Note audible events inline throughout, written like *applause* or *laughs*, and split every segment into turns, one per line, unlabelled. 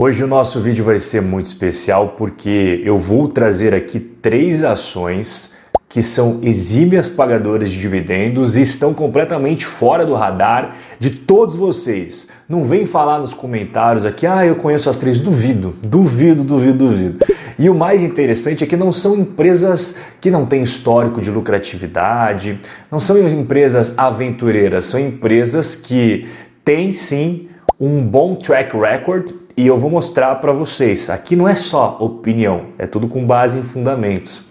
Hoje o nosso vídeo vai ser muito especial porque eu vou trazer aqui três ações que são exímias pagadoras de dividendos e estão completamente fora do radar de todos vocês. Não vem falar nos comentários aqui, ah, eu conheço as três. Duvido, duvido, duvido, duvido. E o mais interessante é que não são empresas que não têm histórico de lucratividade, não são empresas aventureiras, são empresas que têm sim um bom track record e eu vou mostrar para vocês. Aqui não é só opinião, é tudo com base em fundamentos.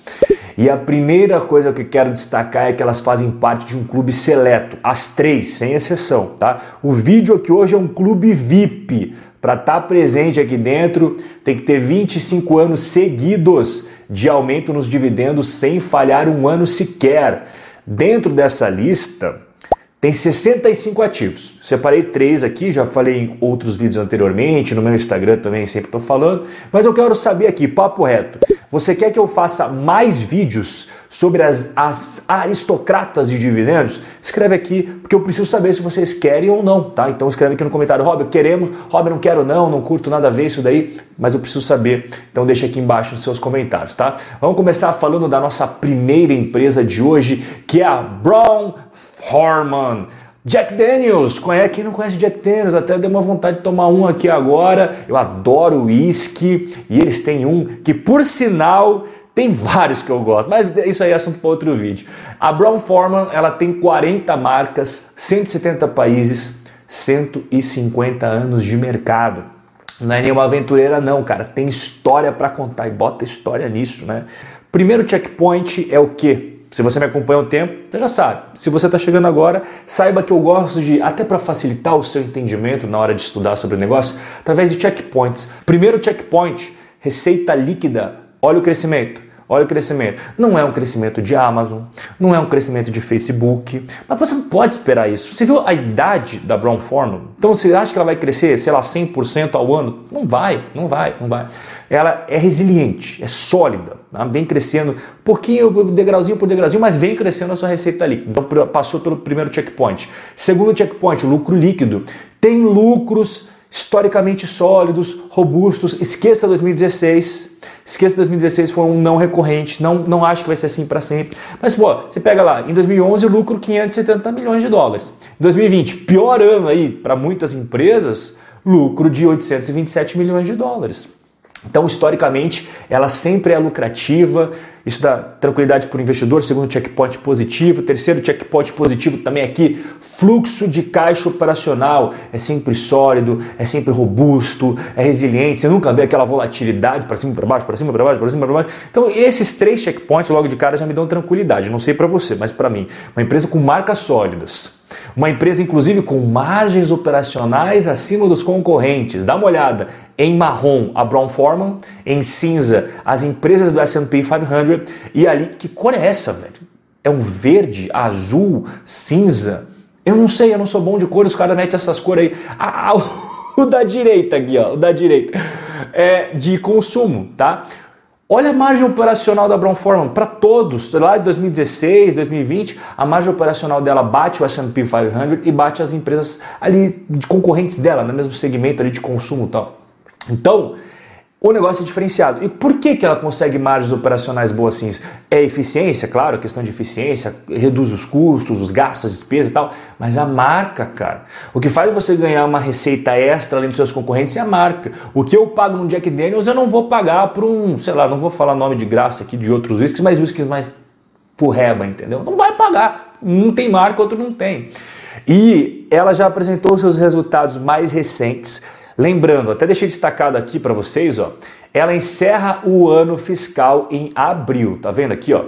E a primeira coisa que eu quero destacar é que elas fazem parte de um clube seleto, as três, sem exceção, tá? O vídeo aqui hoje é um clube VIP. Para estar tá presente aqui dentro, tem que ter 25 anos seguidos de aumento nos dividendos sem falhar um ano sequer. Dentro dessa lista, tem 65 ativos. Separei três aqui, já falei em outros vídeos anteriormente, no meu Instagram também sempre estou falando, mas eu quero saber aqui, papo reto. Você quer que eu faça mais vídeos sobre as, as aristocratas de dividendos? Escreve aqui, porque eu preciso saber se vocês querem ou não, tá? Então escreve aqui no comentário, Rob, queremos, Rob, não quero não, não curto nada a ver isso daí, mas eu preciso saber. Então deixa aqui embaixo nos seus comentários, tá? Vamos começar falando da nossa primeira empresa de hoje, que é a Brown Forman. Jack Daniels, conhece, quem não conhece Jack Daniels? Até deu uma vontade de tomar um aqui agora. Eu adoro uísque e eles têm um que, por sinal, tem vários que eu gosto, mas isso aí é assunto para outro vídeo. A Brown Forman ela tem 40 marcas, 170 países, 150 anos de mercado. Não é nenhuma aventureira não, cara. Tem história para contar e bota história nisso, né? Primeiro checkpoint é o quê? Se você me acompanha há um tempo, você já sabe. Se você está chegando agora, saiba que eu gosto de, até para facilitar o seu entendimento na hora de estudar sobre o negócio, através de checkpoints. Primeiro checkpoint, receita líquida. Olha o crescimento. Olha o crescimento. Não é um crescimento de Amazon, não é um crescimento de Facebook, mas você não pode esperar isso. Você viu a idade da Brown Forman? Então você acha que ela vai crescer, sei lá, 100% ao ano? Não vai, não vai, não vai. Ela é resiliente, é sólida, tá? vem crescendo pouquinho, degrauzinho por degrauzinho, mas vem crescendo a sua receita líquida. Então passou pelo primeiro checkpoint. Segundo checkpoint, lucro líquido. Tem lucros historicamente sólidos, robustos. Esqueça 2016 Esqueça 2016 foi um não recorrente, não, não acho que vai ser assim para sempre. Mas, pô, você pega lá, em 2011 o lucro 570 milhões de dólares. Em 2020, pior ano aí para muitas empresas, lucro de 827 milhões de dólares. Então, historicamente, ela sempre é lucrativa. Isso dá tranquilidade para o investidor. Segundo checkpoint positivo. Terceiro checkpoint positivo também aqui, fluxo de caixa operacional. É sempre sólido, é sempre robusto, é resiliente. Você nunca vê aquela volatilidade para cima, para baixo, para cima, para baixo, para cima, para baixo. Então, esses três checkpoints logo de cara já me dão tranquilidade. Não sei para você, mas para mim, uma empresa com marcas sólidas uma empresa, inclusive, com margens operacionais acima dos concorrentes. Dá uma olhada. Em marrom, a Brown Forman. Em cinza, as empresas do S&P 500. E ali, que cor é essa, velho? É um verde, azul, cinza? Eu não sei, eu não sou bom de cor, os caras metem essas cores aí. Ah, *laughs* o da direita aqui, ó, o da direita. É de consumo, tá? Olha a margem operacional da Brown Forman para todos, lá de 2016, 2020, a margem operacional dela bate o S&P 500 e bate as empresas ali concorrentes dela, no mesmo segmento ali de consumo e tal. Então, o negócio é diferenciado. E por que, que ela consegue margens operacionais boas assim? É eficiência, claro, questão de eficiência, reduz os custos, os gastos, as despesas e tal, mas a marca, cara. O que faz você ganhar uma receita extra além dos seus concorrentes é a marca. O que eu pago no Jack Daniels eu não vou pagar para um, sei lá, não vou falar nome de graça aqui de outros whiskies, mas whiskies mais porreba, entendeu? Não vai pagar. Um tem marca, outro não tem. E ela já apresentou seus resultados mais recentes Lembrando, até deixei destacado aqui para vocês, ó, ela encerra o ano fiscal em abril, tá vendo aqui, ó?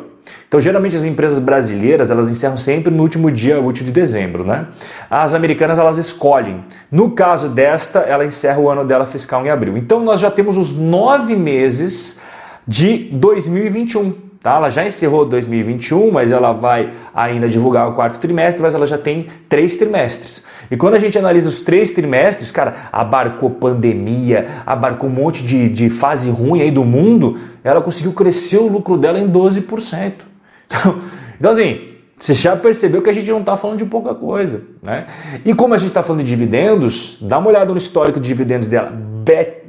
Então, geralmente as empresas brasileiras, elas encerram sempre no último dia útil de dezembro, né? As americanas, elas escolhem. No caso desta, ela encerra o ano dela fiscal em abril. Então, nós já temos os nove meses de 2021. Tá? Ela já encerrou 2021, mas ela vai ainda divulgar o quarto trimestre, mas ela já tem três trimestres. E quando a gente analisa os três trimestres, cara, abarcou pandemia, abarcou um monte de, de fase ruim aí do mundo, ela conseguiu crescer o lucro dela em 12%. *laughs* Então, então assim, Você já percebeu que a gente não está falando de pouca coisa, né? E como a gente está falando de dividendos, dá uma olhada no histórico de dividendos dela.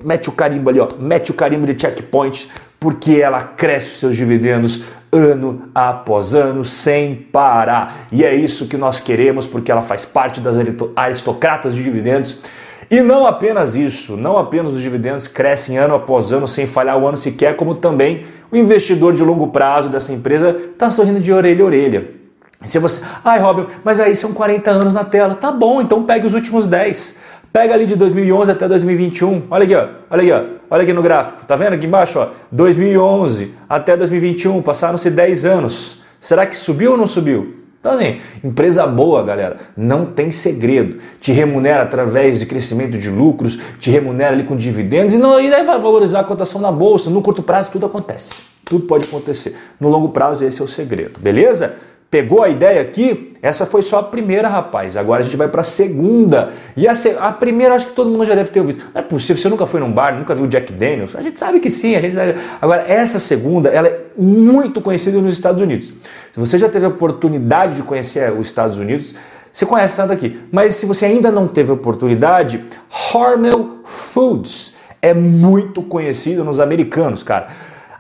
Mete o carimbo ali, ó. Mete o carimbo de checkpoint, porque ela cresce os seus dividendos ano após ano sem parar. E é isso que nós queremos, porque ela faz parte das aristocratas de dividendos. E não apenas isso, não apenas os dividendos crescem ano após ano sem falhar o ano sequer, como também o investidor de longo prazo dessa empresa está sorrindo de orelha a orelha. Se você, ai Robin, mas aí são 40 anos na tela. Tá bom, então pegue os últimos 10. Pega ali de 2011 até 2021. Olha aqui, ó. Olha aqui, ó. Olha aqui no gráfico. Tá vendo aqui embaixo, ó? 2011 até 2021, passaram-se 10 anos. Será que subiu ou não subiu? Então, assim, empresa boa, galera, não tem segredo. Te remunera através de crescimento de lucros, te remunera ali com dividendos e, não, e vai valorizar a cotação na bolsa. No curto prazo, tudo acontece. Tudo pode acontecer. No longo prazo, esse é o segredo, beleza? Pegou a ideia aqui? Essa foi só a primeira, rapaz. Agora a gente vai para a segunda. E a, a, primeira, acho que todo mundo já deve ter ouvido. Não é possível, você nunca foi num bar, nunca viu Jack Daniels? A gente sabe que sim. A gente sabe. Agora, essa segunda, ela é muito conhecida nos Estados Unidos. Se você já teve a oportunidade de conhecer os Estados Unidos, você conhece essa daqui. Mas se você ainda não teve a oportunidade, Hormel Foods é muito conhecido nos americanos, cara.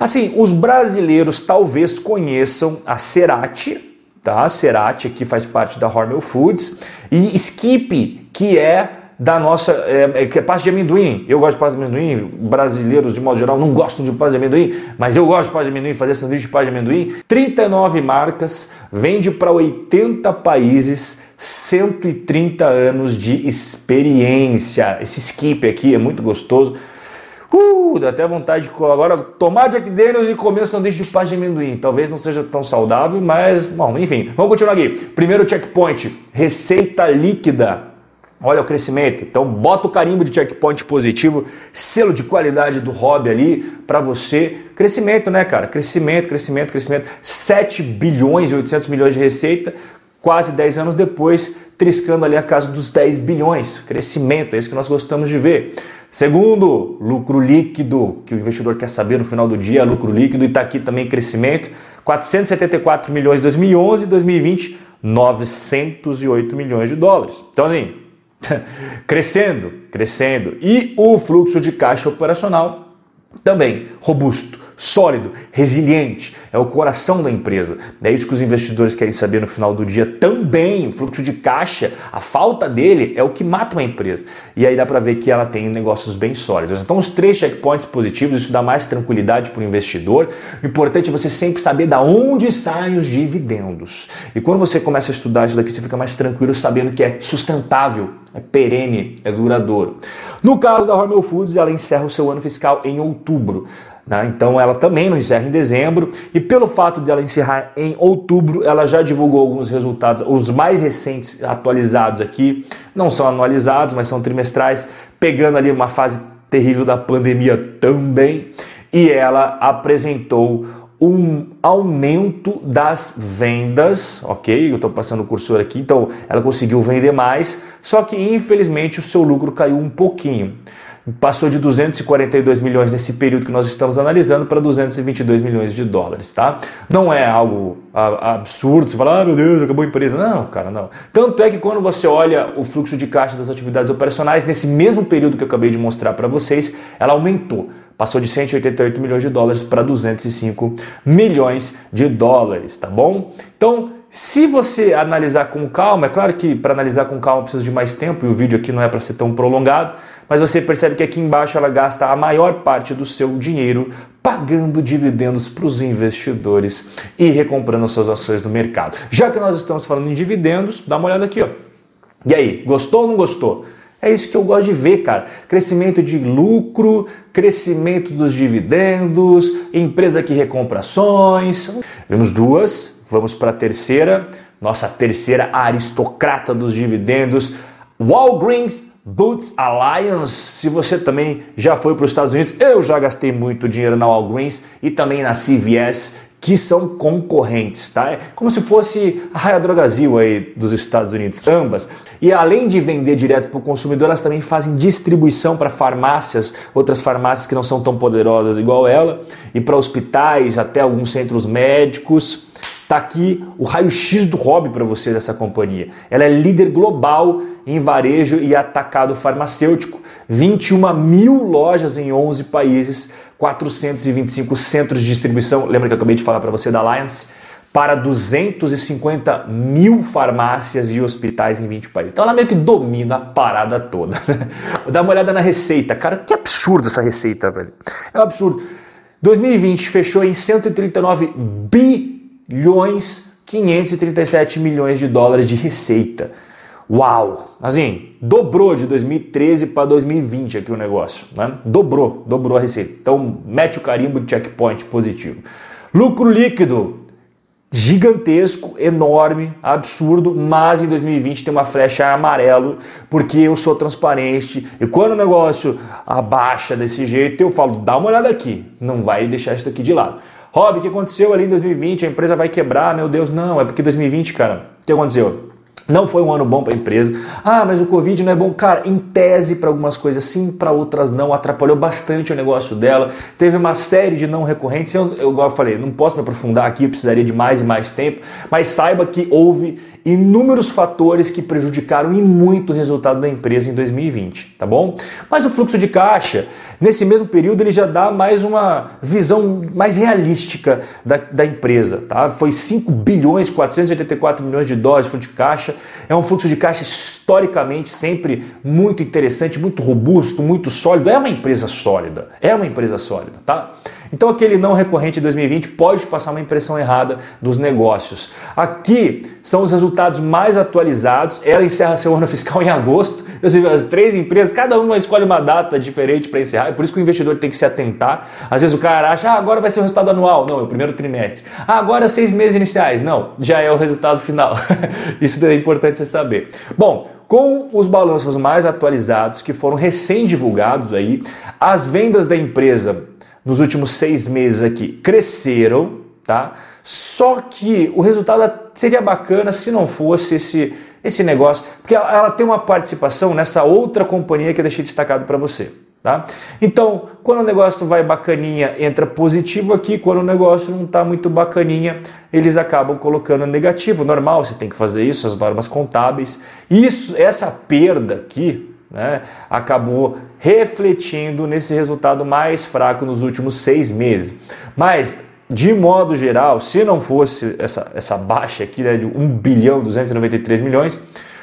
Assim, os brasileiros talvez conheçam a Cerati, tá? Cerati aqui faz parte da Hormel Foods e Skip, que é da nossa é, é, que é pasta de amendoim. Eu gosto de pasta de amendoim. Brasileiros, de modo geral, não gostam de pasta de amendoim, mas eu gosto de pasta de amendoim, fazer sanduíche de pasta de amendoim. 39 marcas, vende para 80 países, 130 anos de experiência. Esse skip aqui é muito gostoso. Uh, dá até vontade de agora tomar Jack Daniels e comer um sanduíche de paz de amendoim. Talvez não seja tão saudável, mas, bom, enfim. Vamos continuar aqui. Primeiro checkpoint, receita líquida. Olha o crescimento. Então bota o carimbo de checkpoint positivo, selo de qualidade do hobby ali para você. Crescimento, né, cara? Crescimento, crescimento, crescimento. 7 bilhões e 800 milhões de receita, quase 10 anos depois, triscando ali a casa dos 10 bilhões. Crescimento, é isso que nós gostamos de ver. Segundo, lucro líquido, que o investidor quer saber no final do dia, lucro líquido, e está aqui também crescimento, 474 milhões em 2011 e 2020, 908 milhões de dólares. Então assim, *laughs* crescendo, crescendo. E o fluxo de caixa operacional também robusto sólido, resiliente, é o coração da empresa. É isso que os investidores querem saber no final do dia também. O fluxo de caixa, a falta dele é o que mata uma empresa. E aí dá para ver que ela tem negócios bem sólidos. Então, os três checkpoints positivos, isso dá mais tranquilidade para o investidor. O importante é você sempre saber da onde saem os dividendos. E quando você começa a estudar isso daqui, você fica mais tranquilo sabendo que é sustentável, é perene, é duradouro. No caso da Hormel Foods, ela encerra o seu ano fiscal em outubro. Né? Então ela também não encerra em dezembro e pelo fato de ela encerrar em outubro, ela já divulgou alguns resultados, os mais recentes atualizados aqui, não são anualizados, mas são trimestrais, pegando ali uma fase terrível da pandemia também, e ela apresentou um aumento das vendas, ok? Eu estou passando o cursor aqui, então ela conseguiu vender mais, só que infelizmente o seu lucro caiu um pouquinho passou de 242 milhões nesse período que nós estamos analisando para 222 milhões de dólares, tá? Não é algo absurdo, você fala, ah, meu Deus, acabou a empresa. Não, cara, não. Tanto é que quando você olha o fluxo de caixa das atividades operacionais, nesse mesmo período que eu acabei de mostrar para vocês, ela aumentou. Passou de 188 milhões de dólares para 205 milhões de dólares, tá bom? Então, se você analisar com calma, é claro que para analisar com calma precisa de mais tempo e o vídeo aqui não é para ser tão prolongado, mas você percebe que aqui embaixo ela gasta a maior parte do seu dinheiro pagando dividendos para os investidores e recomprando suas ações no mercado. Já que nós estamos falando em dividendos, dá uma olhada aqui, ó. E aí, gostou ou não gostou? É isso que eu gosto de ver, cara. Crescimento de lucro, crescimento dos dividendos, empresa que recompra ações. Vemos duas, vamos para a terceira. Nossa terceira aristocrata dos dividendos, Walgreens Boots Alliance, se você também já foi para os Estados Unidos, eu já gastei muito dinheiro na Walgreens e também na CVS, que são concorrentes, tá? É como se fosse a Raia Drogazil aí dos Estados Unidos, ambas. E além de vender direto para o consumidor, elas também fazem distribuição para farmácias, outras farmácias que não são tão poderosas igual ela, e para hospitais, até alguns centros médicos. Tá aqui o raio-x do hobby para você dessa companhia. Ela é líder global em varejo e atacado farmacêutico. 21 mil lojas em 11 países, 425 centros de distribuição. Lembra que eu acabei de falar para você da Alliance? Para 250 mil farmácias e hospitais em 20 países. Então ela meio que domina a parada toda. Vou dar uma olhada na receita. Cara, que absurdo essa receita, velho. É um absurdo. 2020 fechou em 139 bilhões bilhões 537 milhões de dólares de receita. Uau! Assim, dobrou de 2013 para 2020 aqui o negócio, né? Dobrou, dobrou a receita. Então, mete o carimbo de checkpoint positivo. Lucro líquido gigantesco, enorme, absurdo, mas em 2020 tem uma flecha amarelo porque eu sou transparente e quando o negócio abaixa desse jeito eu falo, dá uma olhada aqui, não vai deixar isso aqui de lado. Rob, o que aconteceu ali em 2020? A empresa vai quebrar, meu Deus. Não, é porque 2020, cara, o que aconteceu? Não foi um ano bom para a empresa. Ah, mas o Covid não é bom. Cara, em tese para algumas coisas sim, para outras não. Atrapalhou bastante o negócio dela. Teve uma série de não recorrentes. Eu, eu, eu falei, não posso me aprofundar aqui, eu precisaria de mais e mais tempo. Mas saiba que houve inúmeros fatores que prejudicaram e muito o resultado da empresa em 2020, tá bom? Mas o fluxo de caixa, nesse mesmo período, ele já dá mais uma visão mais realística da, da empresa, tá? Foi 5 bilhões 484 milhões de dólares de fluxo de caixa, é um fluxo de caixa historicamente sempre muito interessante, muito robusto, muito sólido, é uma empresa sólida, é uma empresa sólida, tá? Então aquele não recorrente de 2020 pode passar uma impressão errada dos negócios. Aqui são os resultados mais atualizados. Ela encerra seu ano *laughs* fiscal em agosto. As três empresas, cada uma escolhe uma data diferente para encerrar. É por isso que o investidor tem que se atentar. Às vezes o cara acha, ah, agora vai ser o resultado anual. Não, é o primeiro trimestre. Ah, agora é seis meses iniciais. Não, já é o resultado final. *laughs* isso é importante você saber. Bom, com os balanços mais atualizados que foram recém-divulgados aí, as vendas da empresa nos últimos seis meses aqui cresceram, tá? Só que o resultado seria bacana se não fosse esse, esse negócio, porque ela, ela tem uma participação nessa outra companhia que eu deixei destacado para você. Tá? Então, quando o negócio vai bacaninha, entra positivo aqui, quando o negócio não está muito bacaninha, eles acabam colocando negativo. Normal, você tem que fazer isso, as normas contábeis. Isso, essa perda aqui, né, acabou refletindo nesse resultado mais fraco nos últimos seis meses. Mas, de modo geral, se não fosse essa, essa baixa aqui né, de 1 bilhão 293 milhões,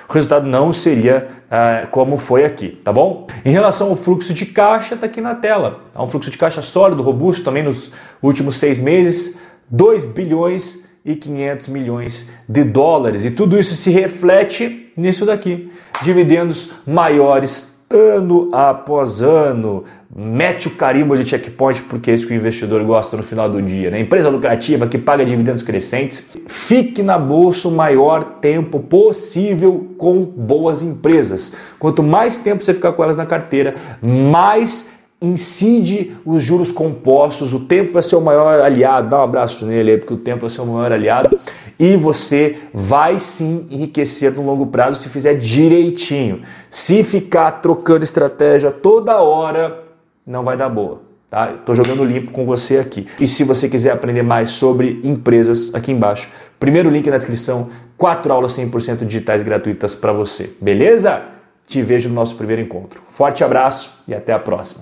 o resultado não seria uh, como foi aqui, tá bom? Em relação ao fluxo de caixa, está aqui na tela. Há um fluxo de caixa sólido, robusto também nos últimos seis meses, 2 bilhões e 500 milhões de dólares. E tudo isso se reflete nisso daqui. Dividendos maiores ano após ano. Mete o carimbo de checkpoint porque é isso que o investidor gosta no final do dia. Né? Empresa lucrativa que paga dividendos crescentes. Fique na bolsa o maior tempo possível com boas empresas. Quanto mais tempo você ficar com elas na carteira, mais incide os juros compostos, o tempo é seu maior aliado, dá um abraço nele aí, porque o tempo é seu maior aliado, e você vai sim enriquecer no longo prazo se fizer direitinho. Se ficar trocando estratégia toda hora, não vai dar boa. Tá? Estou jogando limpo com você aqui. E se você quiser aprender mais sobre empresas, aqui embaixo, primeiro link na descrição, quatro aulas 100% digitais gratuitas para você. Beleza? Te vejo no nosso primeiro encontro. Forte abraço e até a próxima.